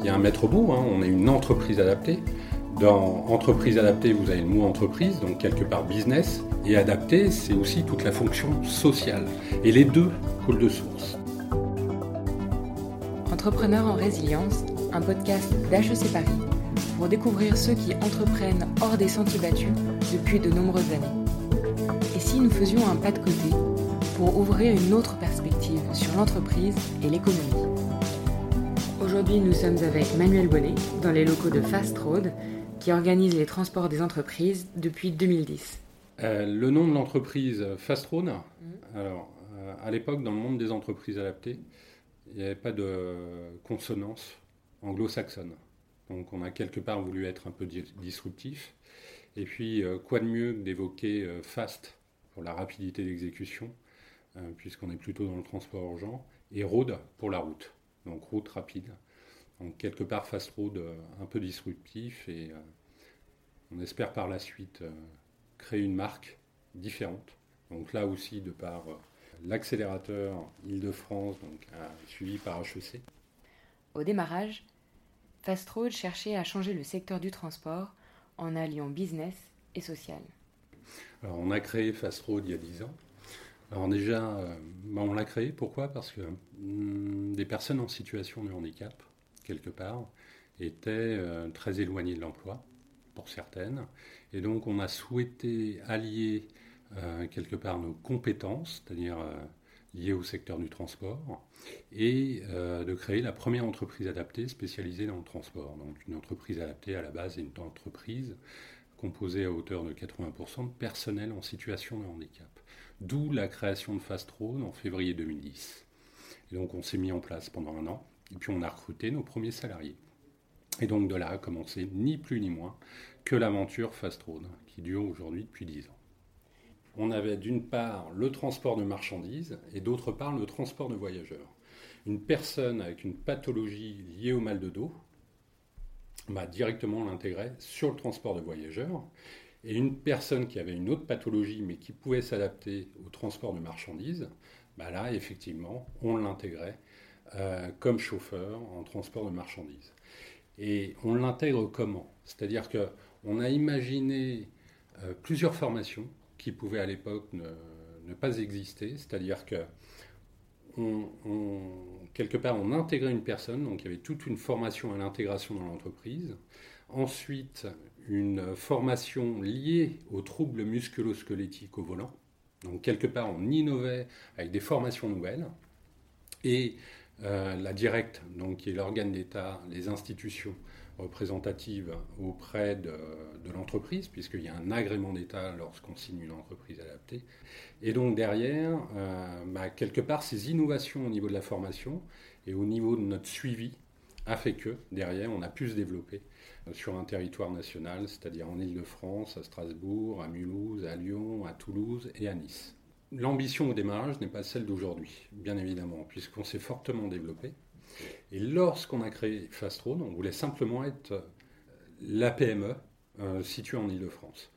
il y a un maître mot, hein, on est une entreprise adaptée. Dans entreprise adaptée, vous avez le mot entreprise, donc quelque part business, et adapté, c'est aussi toute la fonction sociale. Et les deux coulent de source. Entrepreneurs en résilience, un podcast d'HEC Paris pour découvrir ceux qui entreprennent hors des sentiers battus depuis de nombreuses années. Et si nous faisions un pas de côté pour ouvrir une autre perspective sur l'entreprise et l'économie? Aujourd'hui, nous sommes avec Manuel Bonnet dans les locaux de Fast Road qui organise les transports des entreprises depuis 2010. Euh, le nom de l'entreprise Fast Road, mhm. alors euh, à l'époque, dans le monde des entreprises adaptées, il n'y avait pas de consonance anglo-saxonne. Donc on a quelque part voulu être un peu disruptif. Et puis, euh, quoi de mieux que d'évoquer fast pour la rapidité d'exécution, puisqu'on est plutôt dans le transport urgent, et road pour la route donc route rapide. Donc quelque part fast road euh, un peu disruptif et euh, on espère par la suite euh, créer une marque différente. Donc là aussi de par l'accélérateur Île-de-France, donc suivi par HEC. Au démarrage, Fast Road cherchait à changer le secteur du transport en alliant business et social. Alors on a créé Fast Road il y a 10 ans alors déjà, bah, on l'a créé, pourquoi? Parce que hum, des personnes en situation de handicap, quelque part, étaient euh, très éloignées de l'emploi, pour certaines. Et donc on a souhaité allier euh, quelque part nos compétences, c'est-à-dire liées au secteur du transport, et de créer la première entreprise adaptée spécialisée dans le transport. Donc une entreprise adaptée à la base est une entreprise composée à hauteur de 80% de personnel en situation de handicap. D'où la création de Fast Road en février 2010. Et donc on s'est mis en place pendant un an, et puis on a recruté nos premiers salariés. Et donc de là a commencé ni plus ni moins que l'aventure Fast Road, qui dure aujourd'hui depuis 10 ans. On avait d'une part le transport de marchandises et d'autre part le transport de voyageurs. Une personne avec une pathologie liée au mal de dos, bah, directement l'intégrait sur le transport de voyageurs et une personne qui avait une autre pathologie mais qui pouvait s'adapter au transport de marchandises, bah là, effectivement, on l'intégrait euh, comme chauffeur en transport de marchandises. Et on l'intègre comment? C'est-à-dire qu'on a imaginé euh, plusieurs formations qui pouvaient à l'époque ne, pas exister, c'est-à-dire que quelque part, on intégrait une personne, donc il y avait toute une formation à l'intégration dans l'entreprise. Ensuite, une formation liée aux troubles musculo-squelettiques au volant. Donc quelque part, on innovait avec des formations nouvelles. Et euh, la directe, donc, qui est l'organe d'État, les institutions représentatives auprès de, l'entreprise, puisqu'il y a un agrément d'État lorsqu'on signe une entreprise adaptée. Et donc derrière, euh, bah, quelque part, ces innovations au niveau de la formation et au niveau de notre suivi a fait que derrière, on a pu se développer sur un territoire national, c'est-à-dire en Ile-de-France, à Strasbourg, à Mulhouse, à Lyon, à Toulouse et à Nice. L'ambition au démarrage n'est pas celle d'aujourd'hui, bien évidemment, puisqu'on s'est fortement développé. Et lorsqu'on a créé Fast Road, on voulait simplement être euh, la PME euh, située en Ile-de-France.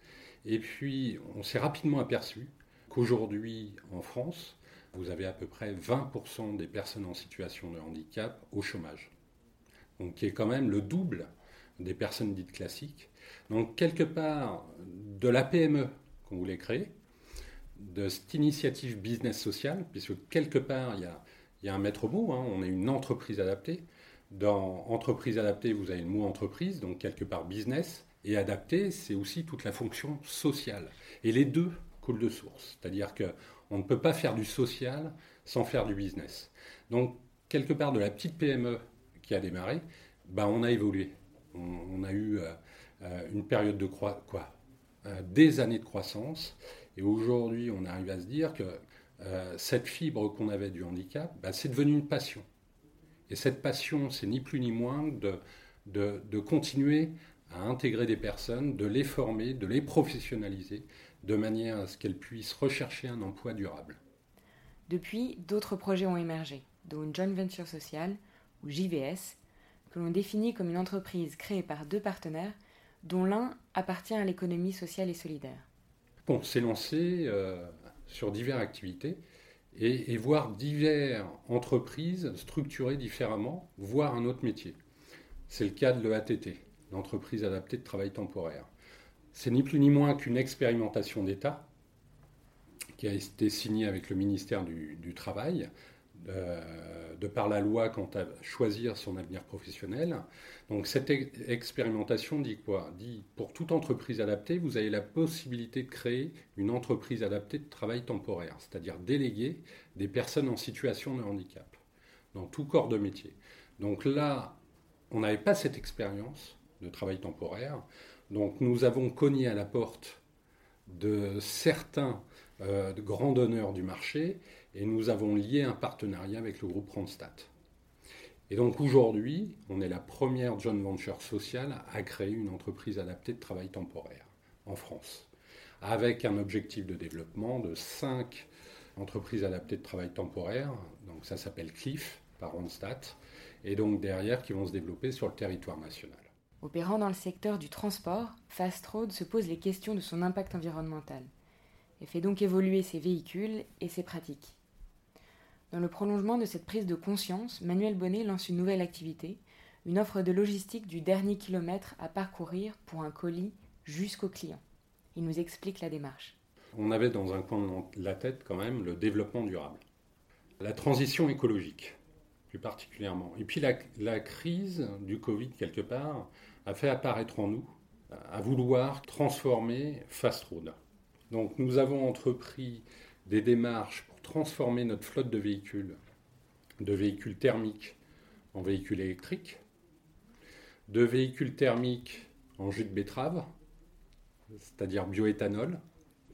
Et puis, on s'est rapidement aperçu qu'aujourd'hui, en France, vous avez à peu près 20% des personnes en situation de handicap au chômage. Donc, qui est quand même le double des personnes dites classiques. Donc quelque part, de la PME qu'on voulait créer, de cette initiative business sociale, puisque quelque part, il y a, un maître mot, hein, on est une entreprise adaptée. Dans entreprise adaptée, vous avez le mot entreprise, donc quelque part business, et adapté, c'est aussi toute la fonction sociale. Et les deux coulent de source, c'est-à-dire qu'on ne peut pas faire du social sans faire du business. Donc, quelque part de la petite PME qui a démarré, ben, on a évolué on, a eu euh, euh, une période de quoi euh, des années de croissance. Et aujourd'hui, on arrive à se dire que cette fibre qu'on avait du handicap, bah, c'est devenu une passion. Et cette passion, c'est ni plus ni moins de, de, continuer à intégrer des personnes, de les former, de les professionnaliser, de manière à ce qu'elles puissent rechercher un emploi durable. Depuis, d'autres projets ont émergé, dont une joint venture sociale, ou JVS, que l'on définit comme une entreprise créée par deux partenaires, dont l'un appartient à l'économie sociale et solidaire. Bon, c'est lancé euh, sur diverses activités et, voir diverses entreprises structurées différemment, voire un autre métier. c'est le cas de l'EATT, l'entreprise adaptée de travail temporaire. C'est ni plus ni moins qu'une expérimentation d'État qui a été signée avec le ministère du, Travail, de par la loi quant à choisir son avenir professionnel. Donc cette expérimentation dit quoi? Dit pour toute entreprise adaptée, vous avez la possibilité de créer une entreprise adaptée de travail temporaire, c'est-à-dire déléguer des personnes en situation de handicap dans tout corps de métier. Donc là, on n'avait pas cette expérience de travail temporaire. Donc nous avons cogné à la porte de certains euh, grands donneurs du marché et nous avons lié un partenariat avec le groupe Randstad. Et donc aujourd'hui, on est la première joint venture sociale à créer une entreprise adaptée de travail temporaire en France, avec un objectif de développement de 5 entreprises adaptées de travail temporaire, donc ça s'appelle CLIF par Randstad, et donc derrière qui vont se développer sur le territoire national. Opérant dans le secteur du transport, Fast Road se pose les questions de son impact environnemental et fait donc évoluer ses véhicules et ses pratiques. Dans le prolongement de cette prise de conscience, Manuel Bonnet lance une nouvelle activité, une offre de logistique du dernier kilomètre à parcourir pour un colis jusqu'au client. Il nous explique la démarche. On avait dans un coin de la tête quand même le développement durable, la transition écologique plus particulièrement. Et puis la, crise du Covid, quelque part, a fait apparaître en nous à vouloir transformer Fast Road. Donc nous avons entrepris des démarches transformer notre flotte de véhicules, de véhicules thermiques en véhicules électriques, de véhicules thermiques en jus de betterave, c'est-à-dire bioéthanol,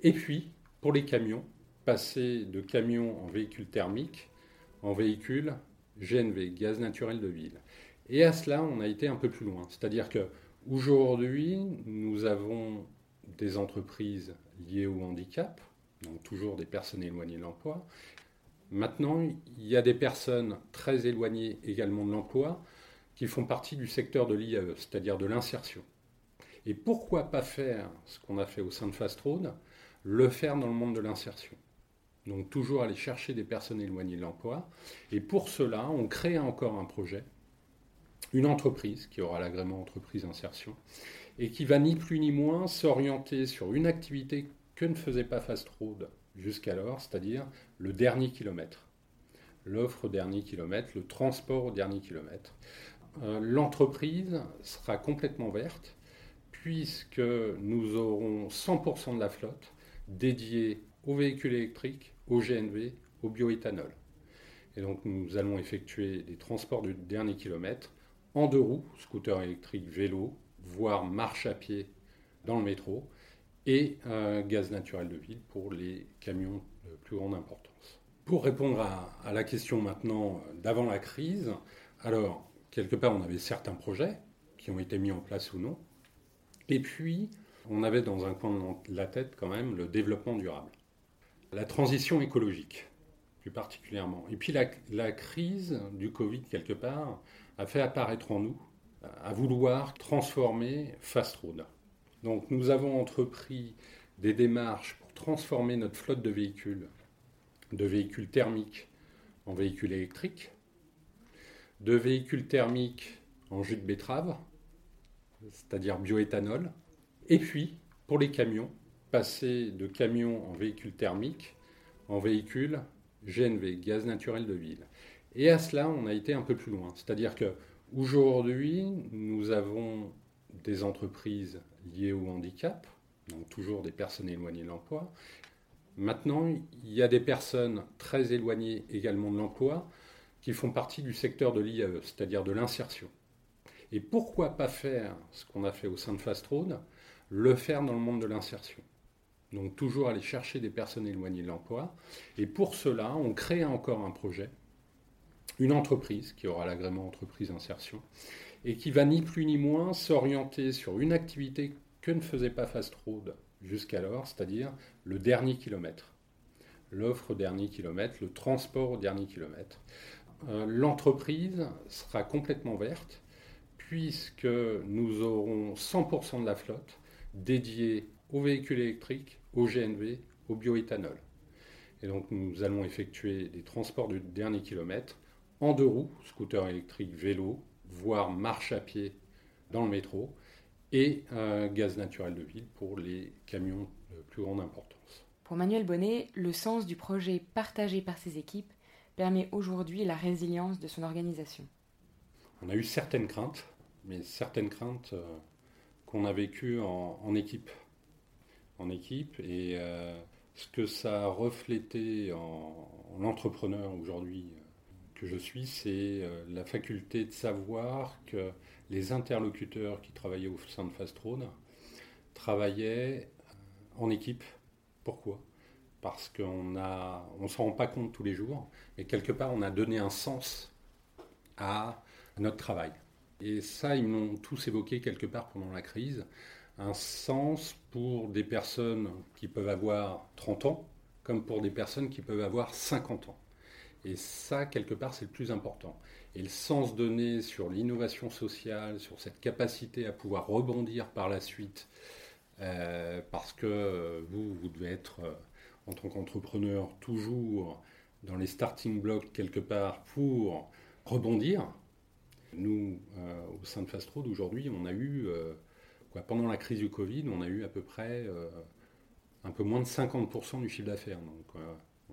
et puis pour les camions, passer de camions en véhicules thermiques en véhicules GNV, gaz naturel de ville. Et à cela, on a été un peu plus loin. C'est-à-dire que aujourd'hui, nous avons des entreprises liées au handicap, donc toujours des personnes éloignées de l'emploi. Maintenant, il y a des personnes très éloignées également de l'emploi qui font partie du secteur de l'IAE, c'est-à-dire de l'insertion. Et pourquoi pas faire ce qu'on a fait au sein de Fast Road, le faire dans le monde de l'insertion donc toujours aller chercher des personnes éloignées de l'emploi. Et pour cela, on crée encore un projet, une entreprise qui aura l'agrément entreprise insertion, et qui va ni plus ni moins s'orienter sur une activité que ne faisait pas Fast Road jusqu'alors, c'est-à-dire le dernier kilomètre. L'offre au dernier kilomètre, le transport au dernier kilomètre. Euh, l'entreprise sera complètement verte puisque nous aurons 100% de la flotte dédiée aux véhicules électriques, au GNV, au bioéthanol. Et donc nous allons effectuer des transports du dernier kilomètre en deux roues, scooter électrique, vélo, voire marche à pied dans le métro, et gaz naturel de ville pour les camions de plus grande importance. Pour répondre à, la question maintenant d'avant la crise, alors quelque part on avait certains projets qui ont été mis en place ou non, et puis on avait dans un coin de la tête quand même le développement durable la transition écologique, plus particulièrement. Et puis la, crise du Covid, quelque part, a fait apparaître en nous à vouloir transformer Fast Road. Donc nous avons entrepris des démarches pour transformer notre flotte de véhicules, de véhicules thermiques en véhicules électriques, de véhicules thermiques en jus de betterave, c'est-à-dire bioéthanol, et puis pour les camions, passer de camions en véhicules thermiques en véhicules GNV, gaz naturel de ville. Et à cela, on a été un peu plus loin. C'est-à-dire que aujourd'hui, nous avons des entreprises liées au handicap, donc toujours des personnes éloignées de l'emploi. Maintenant, il y a des personnes très éloignées également de l'emploi qui font partie du secteur de l'IAE, c'est-à-dire de l'insertion. Et pourquoi pas faire ce qu'on a fait au sein de Fast le faire dans le monde de l'insertion donc toujours aller chercher des personnes éloignées de l'emploi. Et pour cela, on crée encore un projet, une entreprise qui aura l'agrément entreprise insertion, et qui va ni plus ni moins s'orienter sur une activité que ne faisait pas Fast Road jusqu'alors, c'est-à-dire le dernier kilomètre. L'offre au dernier kilomètre, le transport au dernier kilomètre. Euh, l'entreprise sera complètement verte puisque nous aurons 100% de la flotte dédiée aux véhicules électriques, au GNV, au bioéthanol. Et donc nous allons effectuer des transports du dernier kilomètre en deux roues, scooter électrique, vélo, voire marche à pied dans le métro, et gaz naturel de ville pour les camions de plus grande importance. Pour Manuel Bonnet, le sens du projet partagé par ses équipes permet aujourd'hui la résilience de son organisation. On a eu certaines craintes, mais certaines craintes euh, qu'on a vécues en, équipe. En équipe, et euh, ce que ça a reflété en, entrepreneur aujourd'hui je suis, c'est la faculté de savoir que les interlocuteurs qui travaillaient au sein de Fast travaillaient en équipe. Pourquoi? Parce qu'on ne on s'en rend pas compte tous les jours, mais quelque part on a donné un sens à notre travail. Et ça, ils m'ont tous évoqué quelque part pendant la crise, un sens pour des personnes qui peuvent avoir 30 ans, comme pour des personnes qui peuvent avoir 50 ans. Et ça, quelque part, c'est le plus important. Et le sens donné sur l'innovation sociale, sur cette capacité à pouvoir rebondir par la suite, euh, parce que vous, vous devez être, euh, en tant qu'entrepreneur, toujours dans les starting blocks quelque part pour rebondir, nous, euh, au sein de Fast Road, aujourd'hui, on a eu, euh, pendant la crise du Covid, on a eu à peu près euh, un peu moins de 50% du chiffre d'affaires. Donc,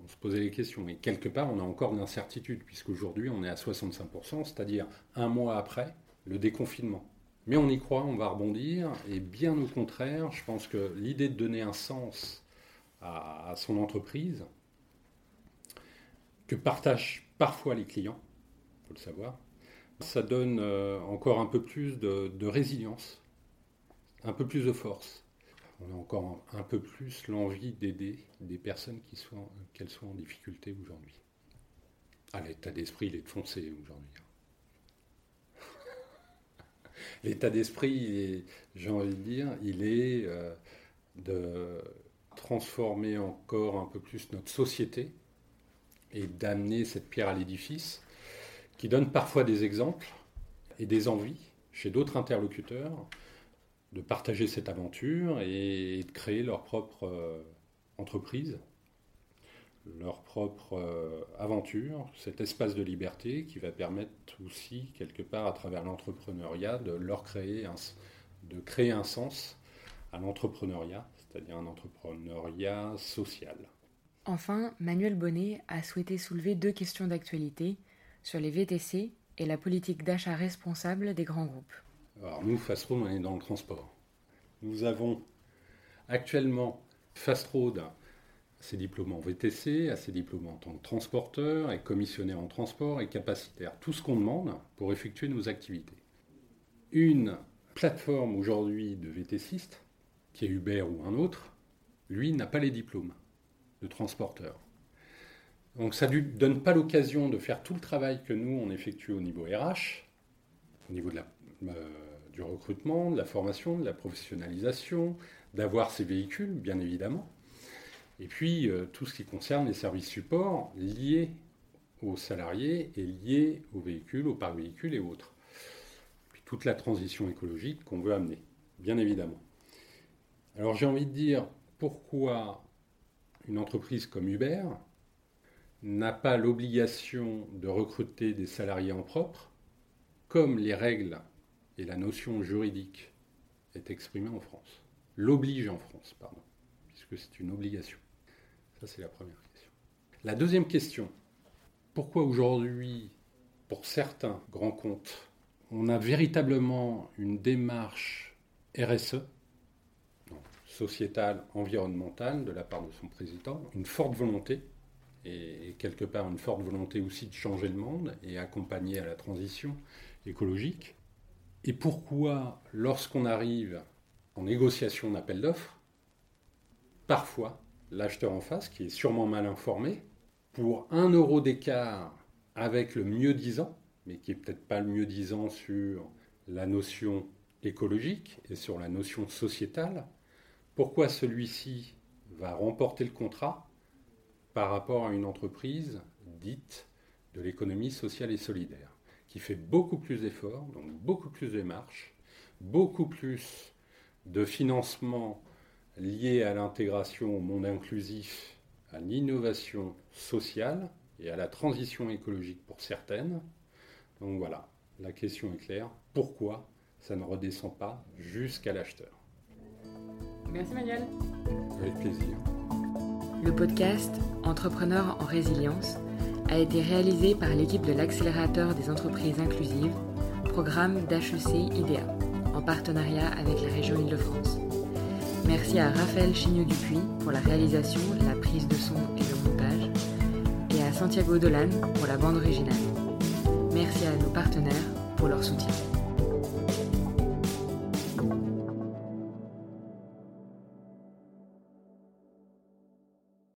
on se posait les questions. Et quelque part, on a encore de l'incertitude, puisqu'aujourd'hui, on est à 65%, c'est-à-dire un mois après le déconfinement. Mais on y croit, on va rebondir, et bien au contraire, je pense que l'idée de donner un sens à, son entreprise, que partagent parfois les clients, il faut le savoir, ça donne euh, encore un peu plus de, résilience, un peu plus de force. On a encore un, peu plus l'envie d'aider des personnes qu'elles soient en difficulté aujourd'hui. Ah, l'état d'esprit, il est de foncer aujourd'hui. l'état d'esprit, j'ai envie de dire, il est euh, de transformer encore un peu plus notre société et d'amener cette pierre à l'édifice qui donnent parfois des exemples et des envies chez d'autres interlocuteurs de partager cette aventure et de créer leur propre euh, entreprise, leur propre euh, aventure, cet espace de liberté qui va permettre aussi, quelque part, à travers l'entrepreneuriat, de leur de créer un sens à l'entrepreneuriat, c'est-à-dire un entrepreneuriat social. Enfin, Manuel Bonnet a souhaité soulever deux questions d'actualité sur les VTC et la politique d'achat responsable des grands groupes. Alors nous, Fastroad, on est dans le transport. Nous avons actuellement Fastroad ses diplômes en VTC, à ses diplômes en tant que transporteur, et commissionnaire en transport et capacitaire. Tout ce qu'on demande pour effectuer nos activités. Une plateforme aujourd'hui de VTCiste, qui est Uber ou un autre, lui n'a pas les diplômes de transporteur. Donc ça ne donne pas l'occasion de faire tout le travail que nous, on effectue au niveau RH, au niveau de la, euh, du recrutement, de la formation, de la professionnalisation, d'avoir ces véhicules, bien évidemment. Et puis euh, tout ce qui concerne les services supports liés aux salariés et liés aux véhicules, aux parcs véhicules et autres. puis toute la transition écologique qu'on veut amener, bien évidemment. Alors j'ai envie de dire pourquoi une entreprise comme Uber n'a pas l'obligation de recruter des salariés en propre, comme les règles et la notion juridique est exprimée en France. L'oblige en France, pardon, puisque c'est une obligation. Ça, c'est la première question. La deuxième question, pourquoi aujourd'hui, pour certains grands comptes, on a véritablement une démarche RSE, sociétale, environnementale, de la part de son président, une forte volonté et, quelque part une forte volonté aussi de changer le monde et accompagner à la transition écologique. Et pourquoi, lorsqu'on arrive en négociation d'appel d'offres, parfois l'acheteur en face, qui est sûrement mal informé, pour un euro d'écart avec le mieux disant, mais qui n'est peut-être pas le mieux disant sur la notion écologique et sur la notion sociétale, pourquoi celui-ci va remporter le contrat par rapport à une entreprise dite de l'économie sociale et solidaire, qui fait beaucoup plus d'efforts, donc beaucoup plus de démarches, beaucoup plus de financement lié à l'intégration au monde inclusif, à l'innovation sociale et à la transition écologique pour certaines. Donc voilà. La question est claire. Pourquoi ça ne redescend pas jusqu'à l'acheteur? Merci Manuel. Avec plaisir. Le podcast Entrepreneurs en résilience a été réalisé par l'équipe de l'accélérateur des entreprises inclusives, programme d'HEC IDEA, en partenariat avec la région Île-de-France. Merci à Raphaël Chigneux-Dupuis pour la réalisation, la prise de son et le montage, et à Santiago Dolan pour la bande originale. Merci à nos partenaires pour leur soutien.